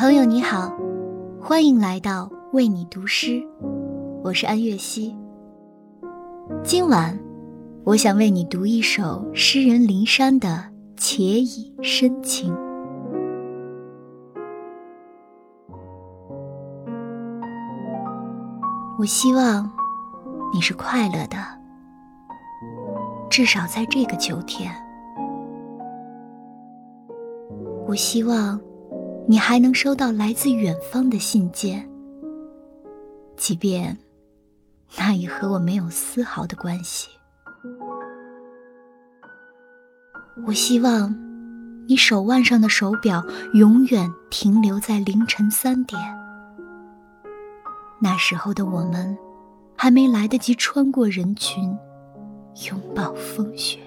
朋友你好，欢迎来到为你读诗，我是安月溪。今晚，我想为你读一首诗人林珊的且以深情。我希望你是快乐的，至少在这个秋天。我希望。你还能收到来自远方的信件，即便那也和我没有丝毫的关系。我希望你手腕上的手表永远停留在凌晨三点，那时候的我们还没来得及穿过人群，拥抱风雪。